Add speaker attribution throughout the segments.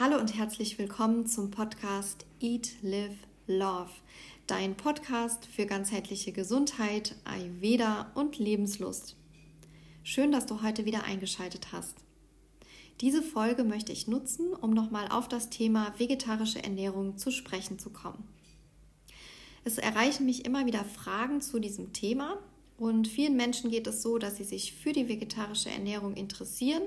Speaker 1: Hallo und herzlich willkommen zum Podcast Eat, Live, Love, dein Podcast für ganzheitliche Gesundheit, Ayurveda und Lebenslust. Schön, dass du heute wieder eingeschaltet hast. Diese Folge möchte ich nutzen, um nochmal auf das Thema vegetarische Ernährung zu sprechen zu kommen. Es erreichen mich immer wieder Fragen zu diesem Thema und vielen Menschen geht es so, dass sie sich für die vegetarische Ernährung interessieren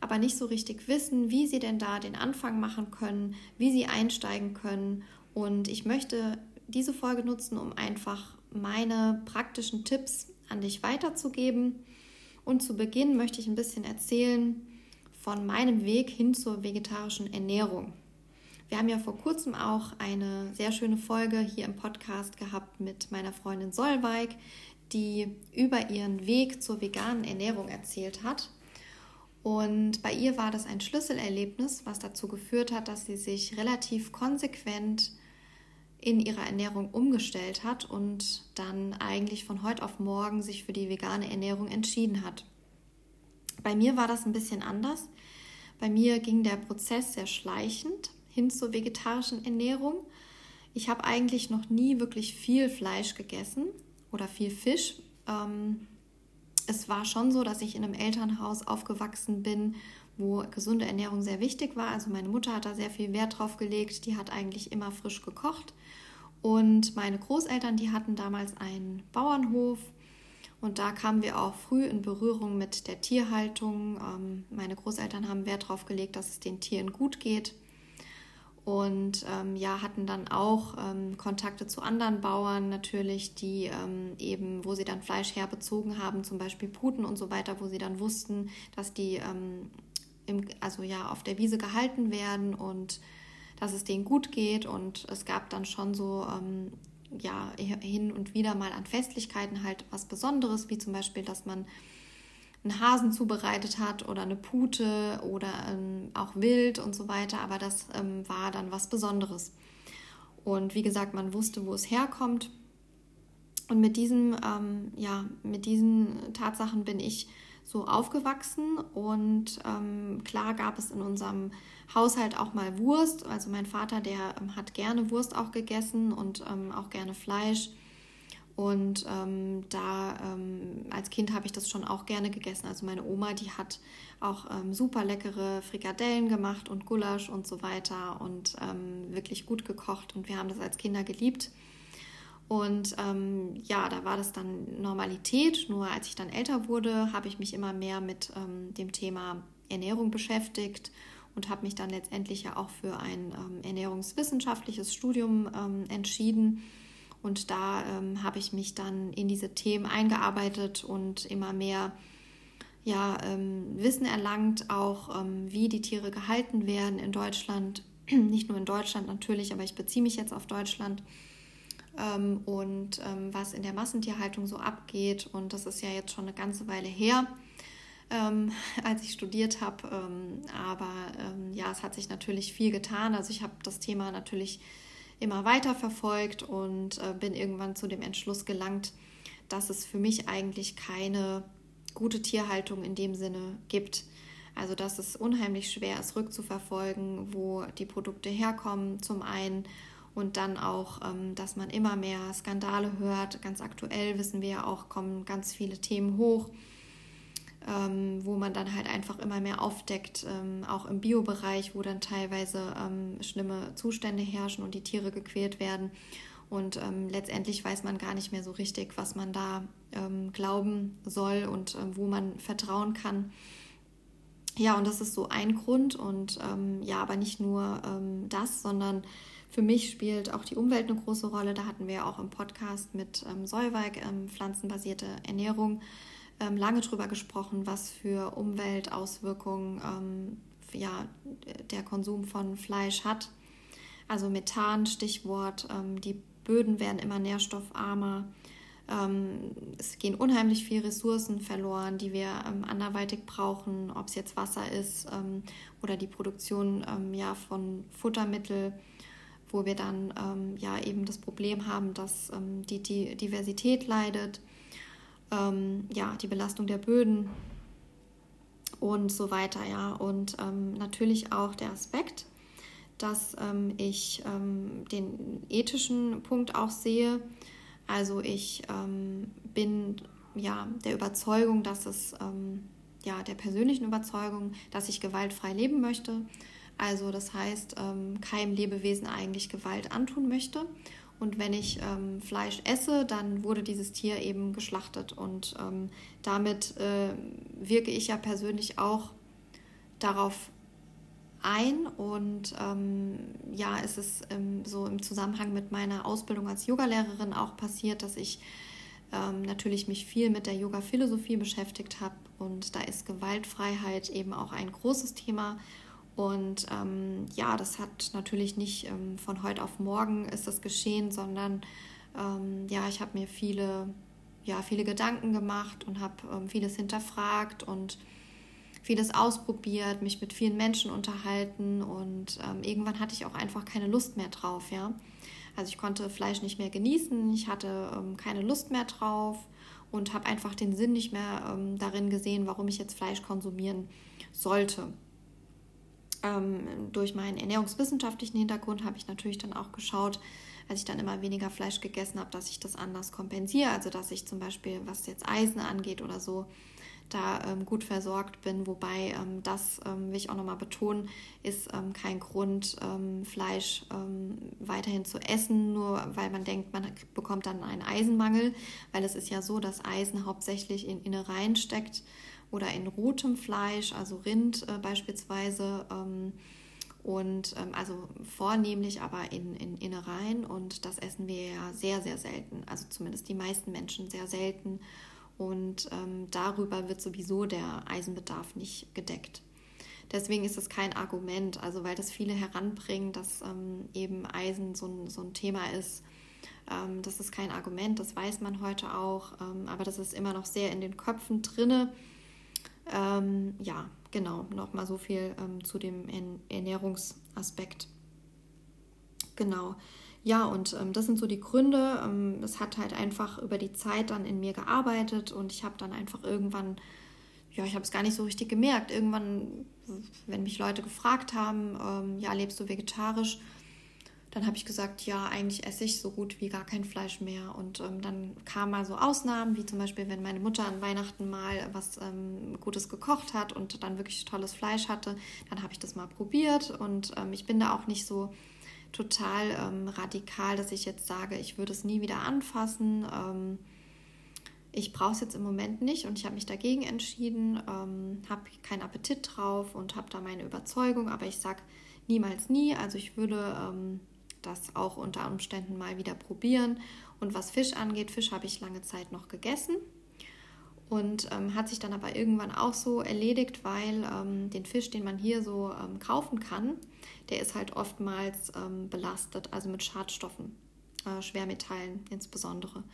Speaker 1: aber nicht so richtig wissen, wie sie denn da den Anfang machen können, wie sie einsteigen können. Und ich möchte diese Folge nutzen, um einfach meine praktischen Tipps an dich weiterzugeben. Und zu Beginn möchte ich ein bisschen erzählen von meinem Weg hin zur vegetarischen Ernährung. Wir haben ja vor kurzem auch eine sehr schöne Folge hier im Podcast gehabt mit meiner Freundin Solveig, die über ihren Weg zur veganen Ernährung erzählt hat. Und bei ihr war das ein Schlüsselerlebnis, was dazu geführt hat, dass sie sich relativ konsequent in ihrer Ernährung umgestellt hat und dann eigentlich von heute auf morgen sich für die vegane Ernährung entschieden hat. Bei mir war das ein bisschen anders. Bei mir ging der Prozess sehr schleichend hin zur vegetarischen Ernährung. Ich habe eigentlich noch nie wirklich viel Fleisch gegessen oder viel Fisch. Ähm, es war schon so, dass ich in einem Elternhaus aufgewachsen bin, wo gesunde Ernährung sehr wichtig war. Also meine Mutter hat da sehr viel Wert drauf gelegt. Die hat eigentlich immer frisch gekocht. Und meine Großeltern, die hatten damals einen Bauernhof. Und da kamen wir auch früh in Berührung mit der Tierhaltung. Ähm, meine Großeltern haben Wert darauf gelegt, dass es den Tieren gut geht und ähm, ja, hatten dann auch ähm, Kontakte zu anderen Bauern natürlich, die ähm, eben, wo sie dann Fleisch herbezogen haben, zum Beispiel Puten und so weiter, wo sie dann wussten, dass die ähm, im, also ja auf der Wiese gehalten werden und dass es denen gut geht. Und es gab dann schon so ähm, ja hin und wieder mal an Festlichkeiten halt was Besonderes, wie zum Beispiel, dass man einen Hasen zubereitet hat oder eine Pute oder ähm, auch Wild und so weiter. Aber das ähm, war dann was Besonderes. Und wie gesagt, man wusste, wo es herkommt. Und mit diesen, ähm, ja, mit diesen Tatsachen bin ich so aufgewachsen. Und ähm, klar gab es in unserem Haushalt auch mal Wurst. Also mein Vater, der ähm, hat gerne Wurst auch gegessen und ähm, auch gerne Fleisch. Und ähm, da ähm, als Kind habe ich das schon auch gerne gegessen. Also meine Oma, die hat auch ähm, super leckere Frikadellen gemacht und Gulasch und so weiter und ähm, wirklich gut gekocht. Und wir haben das als Kinder geliebt. Und ähm, ja, da war das dann Normalität. Nur als ich dann älter wurde, habe ich mich immer mehr mit ähm, dem Thema Ernährung beschäftigt und habe mich dann letztendlich ja auch für ein ernährungswissenschaftliches Studium entschieden und da ähm, habe ich mich dann in diese Themen eingearbeitet und immer mehr ja, ähm, Wissen erlangt, auch ähm, wie die Tiere gehalten werden in Deutschland. Nicht nur in Deutschland natürlich, aber ich beziehe mich jetzt auf Deutschland. Ähm, und ähm, was in der Massentierhaltung so abgeht. Und das ist ja jetzt schon eine ganze Weile her. Ähm, als ich studiert habe. Ähm, aber ähm, ja, es hat sich natürlich viel getan. Also ich habe das Thema natürlich immer weiter verfolgt und äh, bin irgendwann zu dem Entschluss gelangt, dass es für mich eigentlich keine gute Tierhaltung in dem Sinne gibt. Also dass es unheimlich schwer ist, rückzuverfolgen, wo die Produkte herkommen zum einen und dann auch, ähm, dass man immer mehr Skandale hört. Ganz aktuell wissen wir ja auch, kommen ganz viele Themen hoch ähm, wo man dann halt einfach immer mehr aufdeckt, ähm, auch im Biobereich, wo dann teilweise ähm, schlimme Zustände herrschen und die Tiere gequält werden. Und ähm, letztendlich weiß man gar nicht mehr so richtig, was man da ähm, glauben soll und ähm, wo man vertrauen kann. Ja, und das ist so ein Grund. Und ja, aber nicht nur das, sondern für mich spielt auch die Umwelt eine große Rolle. Da hatten wir auch im Podcast mit ähm, Solveig pflanzenbasierte Ernährung ähm, lange drüber gesprochen, was für Umweltauswirkungen ähm, ja, der Konsum von Fleisch hat. Also Methan, Stichwort, ähm, die Böden werden immer nährstoffarmer. Ähm, es gehen unheimlich viele Ressourcen verloren, die wir ähm, anderweitig brauchen, ob es jetzt Wasser ist ähm, oder die Produktion ja, von Futtermittel wo wir dann ähm, ja eben das Problem haben, dass ähm, die, die Diversität leidet ähm, ja, die Belastung der Böden. und so weiter, ja. Und ähm, natürlich auch der Aspekt, dass ähm, ich ähm, den ethischen Punkt auch sehe. Also ich ähm, bin ja der Überzeugung, dass es ähm, ja der persönlichen Überzeugung, dass ich gewaltfrei leben möchte. Also das heißt, keinem Lebewesen eigentlich Gewalt antun möchte. Und wenn ich ähm, Fleisch esse, dann wurde dieses Tier eben geschlachtet. Und ähm, damit äh, wirke ich ja persönlich auch darauf ein. Und ähm, ja, es ist ähm, so im Zusammenhang mit meiner Ausbildung als Yogalehrerin auch passiert, dass ich ähm, natürlich mich viel mit der Yoga-Philosophie beschäftigt habe. Und da ist Gewaltfreiheit eben auch ein großes Thema. Und ähm, ja, das hat natürlich nicht ähm, von heute auf morgen ist das geschehen, sondern ähm, ja, ich habe mir viele, ja, viele Gedanken gemacht und habe ähm, vieles hinterfragt und vieles ausprobiert, mich mit vielen Menschen unterhalten und ähm, irgendwann hatte ich auch einfach keine Lust mehr drauf, ja. Also ich konnte Fleisch nicht mehr genießen, ich hatte ähm, keine Lust mehr drauf und habe einfach den Sinn nicht mehr darin gesehen, warum ich jetzt Fleisch konsumieren sollte ähm, durch meinen ernährungswissenschaftlichen Hintergrund habe ich natürlich dann auch geschaut, als ich dann immer weniger Fleisch gegessen habe, dass ich das anders kompensiere. Also dass ich zum Beispiel, was jetzt Eisen angeht oder so, da ähm, gut versorgt bin. Wobei ähm, das, ähm, will ich auch nochmal betonen, ist ähm, kein Grund, ähm, Fleisch ähm, weiterhin zu essen, nur weil man denkt, man bekommt dann einen Eisenmangel. Weil es ist ja so, dass Eisen hauptsächlich in Innereien steckt oder in rotem Fleisch, also Rind äh, beispielsweise. Ähm, und ähm, also vornehmlich aber in, in Innereien und das essen wir ja sehr, sehr selten. Also zumindest die meisten Menschen sehr selten. Und ähm, darüber wird sowieso der Eisenbedarf nicht gedeckt. Deswegen ist es kein Argument, also weil das viele heranbringen, dass ähm, eben Eisen so ein, so ein Thema ist. Ähm, das ist kein Argument, das weiß man heute auch, ähm, aber das ist immer noch sehr in den Köpfen drinne. Ähm, ja, genau, nochmal so viel ähm, zu dem Ernährungsaspekt. Genau. Ja, und ähm, das sind so die Gründe. Ähm, es hat halt einfach über die Zeit dann in mir gearbeitet und ich habe dann einfach irgendwann, ja, ich habe es gar nicht so richtig gemerkt. Irgendwann, wenn mich Leute gefragt haben, ähm, ja, lebst du vegetarisch? Dann habe ich gesagt, ja, eigentlich esse ich so gut wie gar kein Fleisch mehr. Und ähm, dann kamen mal so Ausnahmen, wie zum Beispiel, wenn meine Mutter an Weihnachten mal was ähm, Gutes gekocht hat und dann wirklich tolles Fleisch hatte, dann habe ich das mal probiert. Und ähm, ich bin da auch nicht so total ähm, radikal, dass ich jetzt sage, ich würde es nie wieder anfassen. Ähm, ich brauche es jetzt im Moment nicht und ich habe mich dagegen entschieden, ähm, habe keinen Appetit drauf und habe da meine Überzeugung, aber ich sage niemals nie. Also ich würde das auch unter Umständen mal wieder probieren. Und was Fisch angeht, Fisch habe ich lange Zeit noch gegessen und ähm, hat sich dann aber irgendwann auch so erledigt, weil ähm, den Fisch, den man hier so ähm, kaufen kann, der ist halt oftmals ähm, belastet, also mit Schadstoffen, äh, Schwermetallen insbesondere.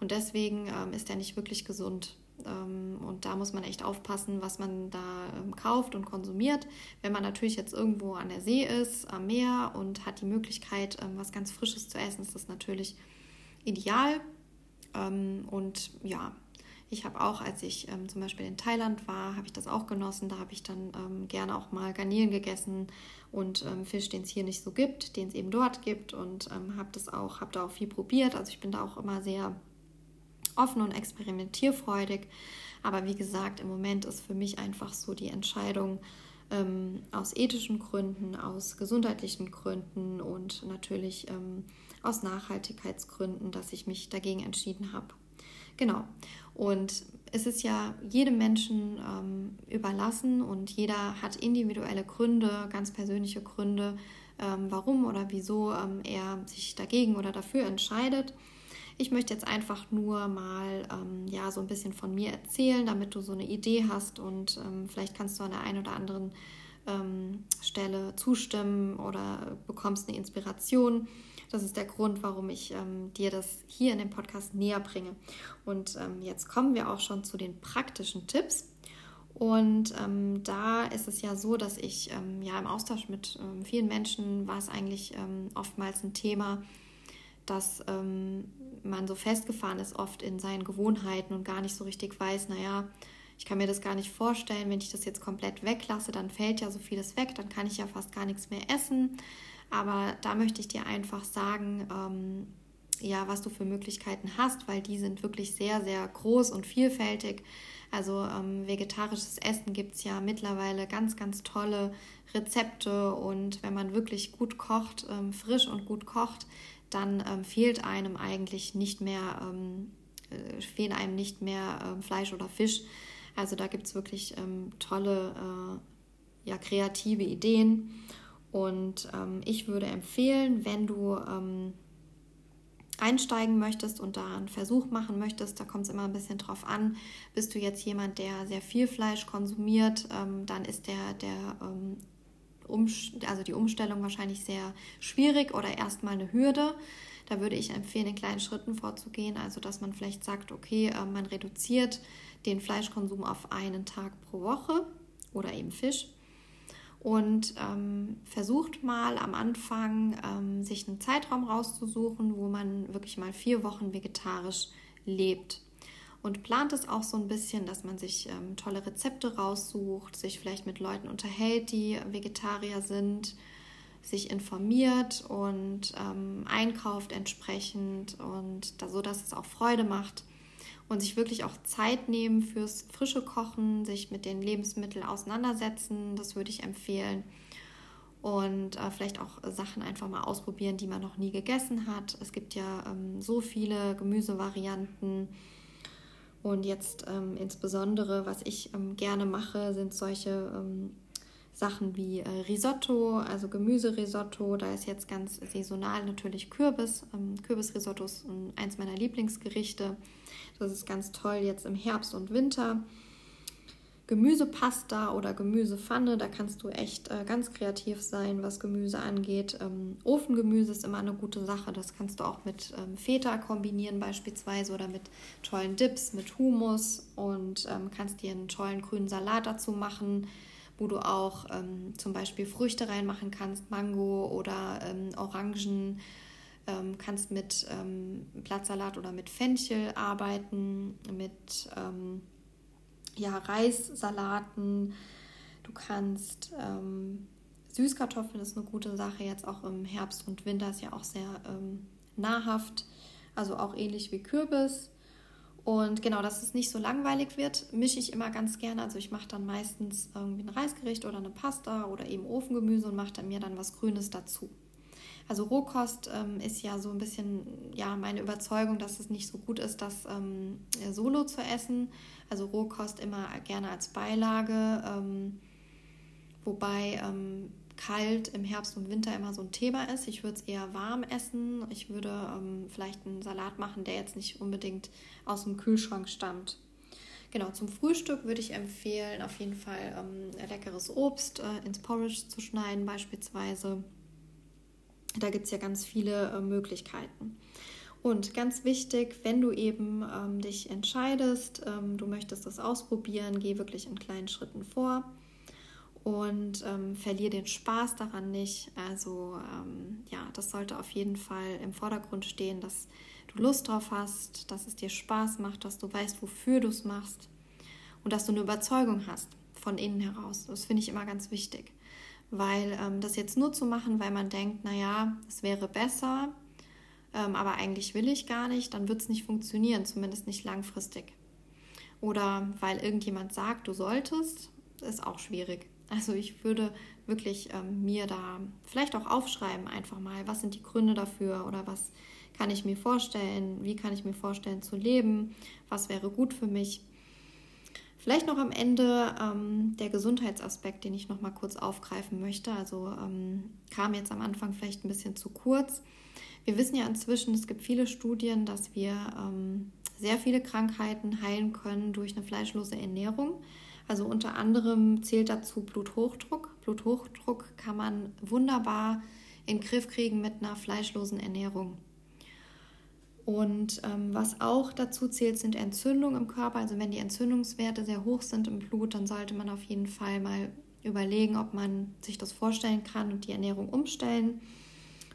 Speaker 1: Und deswegen ähm, ist er nicht wirklich gesund. Ähm, und da muss man echt aufpassen, was man da ähm, kauft und konsumiert. Wenn man natürlich jetzt irgendwo an der See ist, am Meer und hat die Möglichkeit, ähm, was ganz Frisches zu essen, ist das natürlich ideal. Und ja, ich habe auch, als ich zum Beispiel in Thailand war, habe ich das auch genossen. Da habe ich dann gerne auch mal Garnelen gegessen und Fisch, den es hier nicht so gibt, den es eben dort gibt und habe das auch, habe da auch viel probiert. Also ich bin da auch immer sehr offen und experimentierfreudig. Aber wie gesagt, im Moment ist für mich einfach so die Entscheidung ähm, aus ethischen Gründen, aus gesundheitlichen Gründen und natürlich ähm, aus Nachhaltigkeitsgründen, dass ich mich dagegen entschieden habe. Genau. Und es ist ja jedem Menschen ähm, überlassen und jeder hat individuelle Gründe, ganz persönliche Gründe, ähm, warum oder wieso ähm, er sich dagegen oder dafür entscheidet. Ich möchte jetzt einfach nur mal ähm, ja, so ein bisschen von mir erzählen, damit du so eine Idee hast und ähm, vielleicht kannst du an der einen oder anderen ähm, Stelle zustimmen oder bekommst eine Inspiration. Das ist der Grund, warum ich ähm, dir das hier in dem Podcast näher bringe. Und ähm, jetzt kommen wir auch schon zu den praktischen Tipps. Und ähm, da ist es ja so, dass ich ähm, ja im Austausch mit ähm, vielen Menschen war es eigentlich oftmals ein Thema, dass man so festgefahren ist oft in seinen Gewohnheiten und gar nicht so richtig weiß, naja, ich kann mir das gar nicht vorstellen, wenn ich das jetzt komplett weglasse, dann fällt ja so vieles weg, dann kann ich ja fast gar nichts mehr essen. Aber da möchte ich dir einfach sagen, ähm, ja, was du für Möglichkeiten hast, weil die sind wirklich sehr, sehr groß und vielfältig. Also ähm, vegetarisches Essen gibt es ja mittlerweile ganz, ganz tolle Rezepte und wenn man wirklich gut kocht, ähm, frisch und gut kocht, dann ähm, fehlt einem eigentlich nicht mehr, ähm, äh, fehlen einem nicht mehr ähm, Fleisch oder Fisch. Also da gibt es wirklich ähm, tolle, äh, ja, kreative Ideen. Und ich würde empfehlen, wenn du einsteigen möchtest und da einen Versuch machen möchtest, da kommt es immer ein bisschen drauf an. Bist du jetzt jemand, der sehr viel Fleisch konsumiert, ähm, dann ist der, der ähm, also die Umstellung wahrscheinlich sehr schwierig oder erstmal eine Hürde. Da würde ich empfehlen, in kleinen Schritten vorzugehen. Also, dass man vielleicht sagt, okay, äh, man reduziert den Fleischkonsum auf einen Tag pro Woche oder eben Fisch und ähm, versucht mal am Anfang ähm, sich einen Zeitraum rauszusuchen, wo man wirklich mal vier Wochen vegetarisch lebt. Und plant es auch so ein bisschen, dass man sich ähm, tolle Rezepte raussucht, sich vielleicht mit Leuten unterhält, die Vegetarier sind, sich informiert und ähm, einkauft entsprechend und da, so, dass es auch Freude macht und sich wirklich auch Zeit nehmen fürs frische Kochen, sich mit den Lebensmitteln auseinandersetzen. Das würde ich empfehlen. Und äh, vielleicht auch Sachen einfach mal ausprobieren, die man noch nie gegessen hat. Es gibt ja ähm, so viele Gemüsevarianten. Und jetzt ähm, insbesondere, was ich ähm, gerne mache, sind solche ähm, Sachen wie äh, Risotto, also Gemüserisotto. Da ist jetzt ganz saisonal natürlich Kürbis. Ähm, Kürbisrisotto ist eins meiner Lieblingsgerichte. Das ist ganz toll jetzt im Herbst und Winter. Gemüsepasta oder Gemüsepfanne, da kannst du echt äh, ganz kreativ sein, was Gemüse angeht. Ähm, Ofengemüse ist immer eine gute Sache. Das kannst du auch mit ähm, Feta kombinieren beispielsweise oder mit tollen Dips, mit Humus und ähm, kannst dir einen tollen grünen Salat dazu machen wo du auch ähm, zum Beispiel Früchte reinmachen kannst, Mango oder ähm, Orangen. Ähm, kannst mit ähm, Blattsalat oder mit Fenchel arbeiten, mit ähm, ja, Reissalaten. Du kannst ähm, Süßkartoffeln ist eine gute Sache, jetzt auch im Herbst und Winter ist ja auch sehr nahrhaft, also auch ähnlich wie Kürbis. Und genau, dass es nicht so langweilig wird, mische ich immer ganz gerne. Also ich mache dann meistens irgendwie ein Reisgericht oder eine Pasta oder eben Ofengemüse und mache dann mir dann was Grünes dazu. Also Rohkost ähm, ist ja so ein bisschen ja meine Überzeugung, dass es nicht so gut ist, das ähm, solo zu essen. Also Rohkost immer gerne als Beilage, ähm, wobei ähm, kalt im Herbst und Winter immer so ein Thema ist. Ich würde es eher warm essen. Ich würde ähm, vielleicht einen Salat machen, der jetzt nicht unbedingt aus dem Kühlschrank stammt. Genau, zum Frühstück würde ich empfehlen, auf jeden Fall ähm, leckeres Obst äh, ins Porridge zu schneiden, beispielsweise. Da gibt es ja ganz viele äh, Möglichkeiten. Und ganz wichtig, wenn du eben ähm, dich entscheidest, ähm, du möchtest das ausprobieren, geh wirklich in kleinen Schritten vor und ähm, verliere den Spaß daran nicht. Also ähm, ja, das sollte auf jeden Fall im Vordergrund stehen, dass du Lust drauf hast, dass es dir Spaß macht, dass du weißt, wofür du es machst und dass du eine Überzeugung hast von innen heraus. Das finde ich immer ganz wichtig, weil ähm, das jetzt nur zu machen, weil man denkt, naja, es wäre besser, ähm, aber eigentlich will ich gar nicht, dann wird es nicht funktionieren, zumindest nicht langfristig. Oder weil irgendjemand sagt, du solltest, ist auch schwierig. Also ich würde wirklich ähm, mir da vielleicht auch aufschreiben, einfach mal, was sind die Gründe dafür oder was kann ich mir vorstellen, wie kann ich mir vorstellen zu leben, was wäre gut für mich. Vielleicht noch am Ende ähm, der Gesundheitsaspekt, den ich noch mal kurz aufgreifen möchte. Also ähm, kam jetzt am Anfang vielleicht ein bisschen zu kurz. Wir wissen ja inzwischen, es gibt viele Studien, dass wir ähm, sehr viele Krankheiten heilen können durch eine fleischlose Ernährung. Also unter anderem zählt dazu Bluthochdruck. Bluthochdruck kann man wunderbar in den Griff kriegen mit einer fleischlosen Ernährung. Und ähm, was auch dazu zählt, sind Entzündungen im Körper. Also wenn die Entzündungswerte sehr hoch sind im Blut, dann sollte man auf jeden Fall mal überlegen, ob man sich das vorstellen kann und die Ernährung umstellen.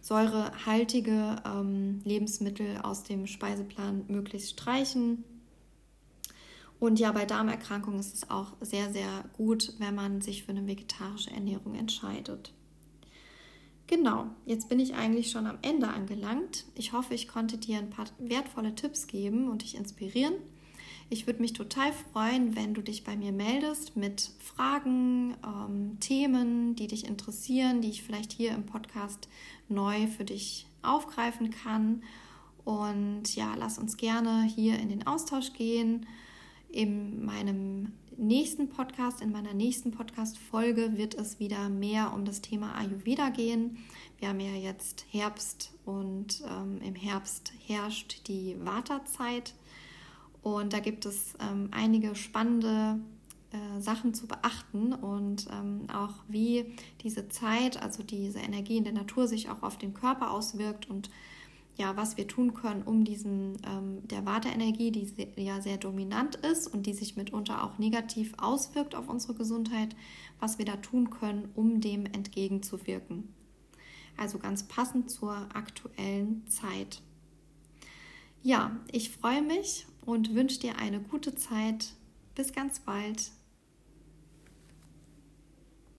Speaker 1: Säurehaltige ähm, Lebensmittel aus dem Speiseplan möglichst streichen Und ja, bei Darmerkrankungen ist es auch sehr, sehr gut, wenn man sich für eine vegetarische Ernährung entscheidet. Genau, jetzt bin ich eigentlich schon am Ende angelangt. Ich hoffe, ich konnte dir ein paar wertvolle Tipps geben und dich inspirieren. Ich würde mich total freuen, wenn du dich bei mir meldest mit Fragen, ähm, Themen, die dich interessieren, die ich vielleicht hier im Podcast neu für dich aufgreifen kann. Und ja, lass uns gerne hier in den Austausch gehen. In meinem nächsten Podcast, in meiner nächsten Podcast-Folge wird es wieder mehr um das Thema Ayurveda gehen. Wir haben ja jetzt Herbst und ähm, im Herbst herrscht die Wartezeit. Und da gibt es ähm, einige spannende äh, Sachen zu beachten und ähm, auch wie diese Zeit, also diese Energie in der Natur sich auch auf den Körper auswirkt und ja, was wir tun können, um diesen ähm, der Warteenergie, die sehr, ja sehr dominant ist und die sich mitunter auch negativ auswirkt auf unsere Gesundheit, was wir da tun können, um dem entgegenzuwirken. Also ganz passend zur aktuellen Zeit. Ja, ich freue mich und wünsche dir eine gute Zeit. Bis ganz bald.